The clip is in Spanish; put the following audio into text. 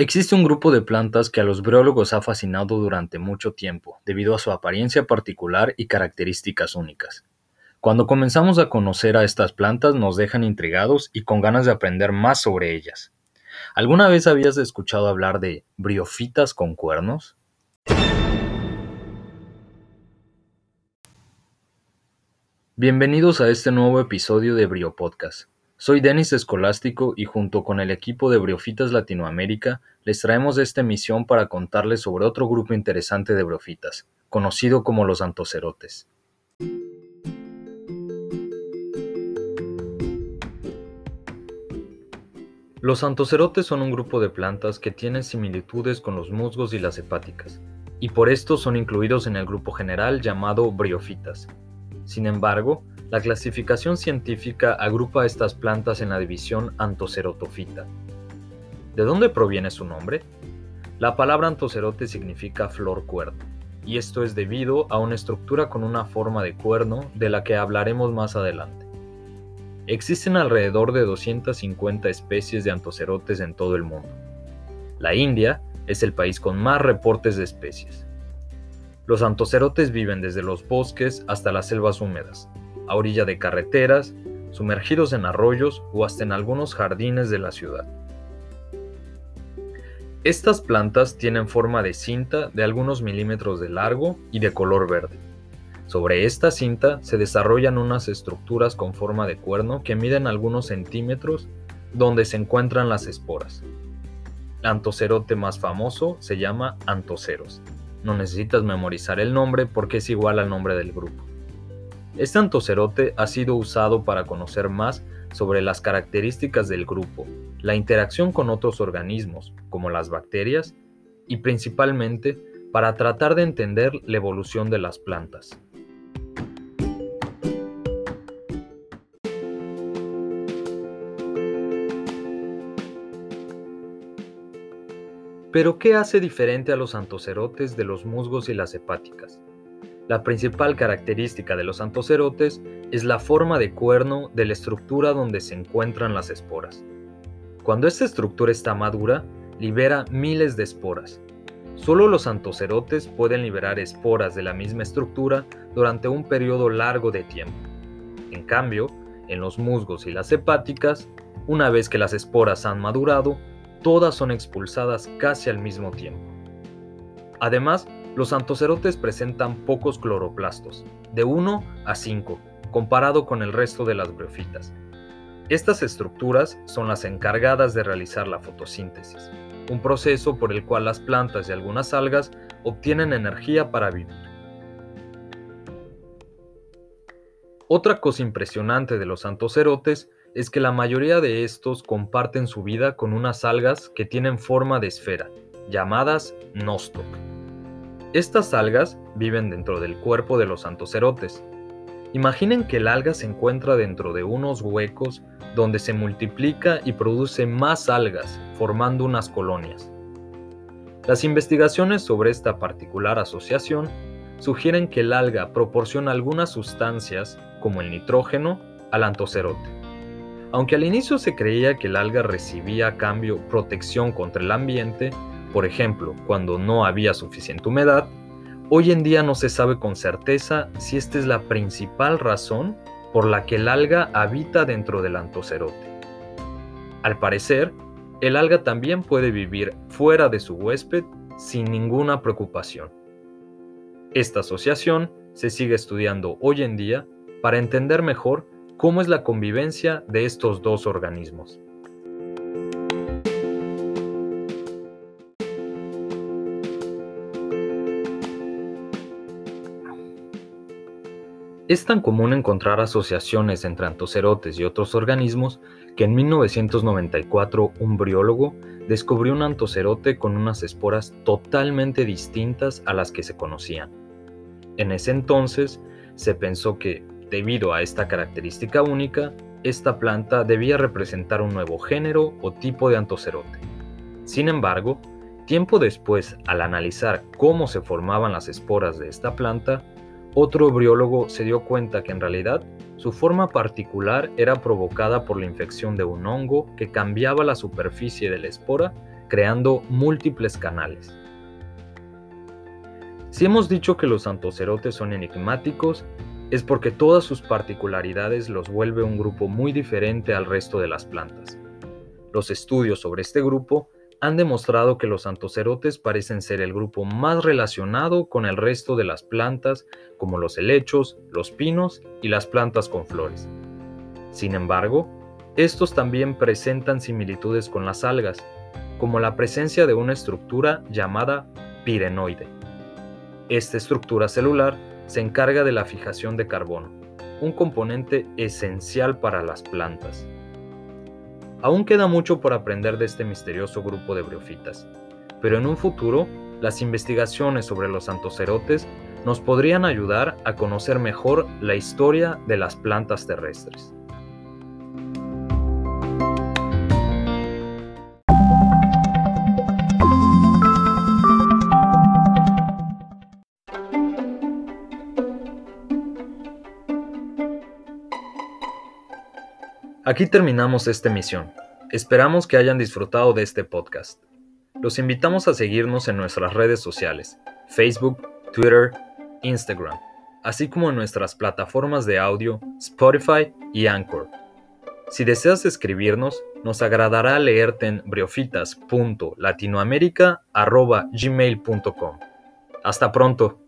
Existe un grupo de plantas que a los biólogos ha fascinado durante mucho tiempo, debido a su apariencia particular y características únicas. Cuando comenzamos a conocer a estas plantas nos dejan intrigados y con ganas de aprender más sobre ellas. ¿Alguna vez habías escuchado hablar de briofitas con cuernos? Bienvenidos a este nuevo episodio de Brio Podcast. Soy Denis Escolástico y junto con el equipo de Briofitas Latinoamérica les traemos esta emisión para contarles sobre otro grupo interesante de briofitas, conocido como los antocerotes. Los antocerotes son un grupo de plantas que tienen similitudes con los musgos y las hepáticas, y por esto son incluidos en el grupo general llamado briofitas. Sin embargo, la clasificación científica agrupa estas plantas en la división Antocerotofita. ¿De dónde proviene su nombre? La palabra antocerote significa flor cuerno, y esto es debido a una estructura con una forma de cuerno de la que hablaremos más adelante. Existen alrededor de 250 especies de antocerotes en todo el mundo. La India es el país con más reportes de especies. Los antocerotes viven desde los bosques hasta las selvas húmedas, a orilla de carreteras, sumergidos en arroyos o hasta en algunos jardines de la ciudad. Estas plantas tienen forma de cinta de algunos milímetros de largo y de color verde. Sobre esta cinta se desarrollan unas estructuras con forma de cuerno que miden algunos centímetros donde se encuentran las esporas. El antocerote más famoso se llama antoceros. No necesitas memorizar el nombre porque es igual al nombre del grupo. Este antocerote ha sido usado para conocer más sobre las características del grupo, la interacción con otros organismos, como las bacterias, y principalmente para tratar de entender la evolución de las plantas. Pero, ¿qué hace diferente a los antocerotes de los musgos y las hepáticas? La principal característica de los antocerotes es la forma de cuerno de la estructura donde se encuentran las esporas. Cuando esta estructura está madura, libera miles de esporas. Solo los antocerotes pueden liberar esporas de la misma estructura durante un periodo largo de tiempo. En cambio, en los musgos y las hepáticas, una vez que las esporas han madurado, todas son expulsadas casi al mismo tiempo. Además, los antocerotes presentan pocos cloroplastos, de 1 a 5, comparado con el resto de las briofitas. Estas estructuras son las encargadas de realizar la fotosíntesis, un proceso por el cual las plantas y algunas algas obtienen energía para vivir. Otra cosa impresionante de los antocerotes es que la mayoría de estos comparten su vida con unas algas que tienen forma de esfera, llamadas nostoc. Estas algas viven dentro del cuerpo de los antocerotes. Imaginen que el alga se encuentra dentro de unos huecos donde se multiplica y produce más algas, formando unas colonias. Las investigaciones sobre esta particular asociación sugieren que el alga proporciona algunas sustancias, como el nitrógeno, al antocerote. Aunque al inicio se creía que el alga recibía a cambio protección contra el ambiente, por ejemplo, cuando no había suficiente humedad, hoy en día no se sabe con certeza si esta es la principal razón por la que el alga habita dentro del antocerote. Al parecer, el alga también puede vivir fuera de su huésped sin ninguna preocupación. Esta asociación se sigue estudiando hoy en día para entender mejor cómo es la convivencia de estos dos organismos. Es tan común encontrar asociaciones entre antocerotes y otros organismos que en 1994 un briólogo descubrió un antocerote con unas esporas totalmente distintas a las que se conocían. En ese entonces se pensó que, debido a esta característica única, esta planta debía representar un nuevo género o tipo de antocerote. Sin embargo, tiempo después, al analizar cómo se formaban las esporas de esta planta, otro briólogo se dio cuenta que en realidad su forma particular era provocada por la infección de un hongo que cambiaba la superficie de la espora creando múltiples canales. Si hemos dicho que los antocerotes son enigmáticos, es porque todas sus particularidades los vuelve un grupo muy diferente al resto de las plantas. Los estudios sobre este grupo han demostrado que los antocerotes parecen ser el grupo más relacionado con el resto de las plantas, como los helechos, los pinos y las plantas con flores. Sin embargo, estos también presentan similitudes con las algas, como la presencia de una estructura llamada pirenoide. Esta estructura celular se encarga de la fijación de carbono, un componente esencial para las plantas. Aún queda mucho por aprender de este misterioso grupo de briofitas, pero en un futuro, las investigaciones sobre los antocerotes nos podrían ayudar a conocer mejor la historia de las plantas terrestres. Aquí terminamos esta emisión. Esperamos que hayan disfrutado de este podcast. Los invitamos a seguirnos en nuestras redes sociales, Facebook, Twitter, Instagram, así como en nuestras plataformas de audio, Spotify y Anchor. Si deseas escribirnos, nos agradará leerte en briofitas.latinoamerica.gmail.com. Hasta pronto.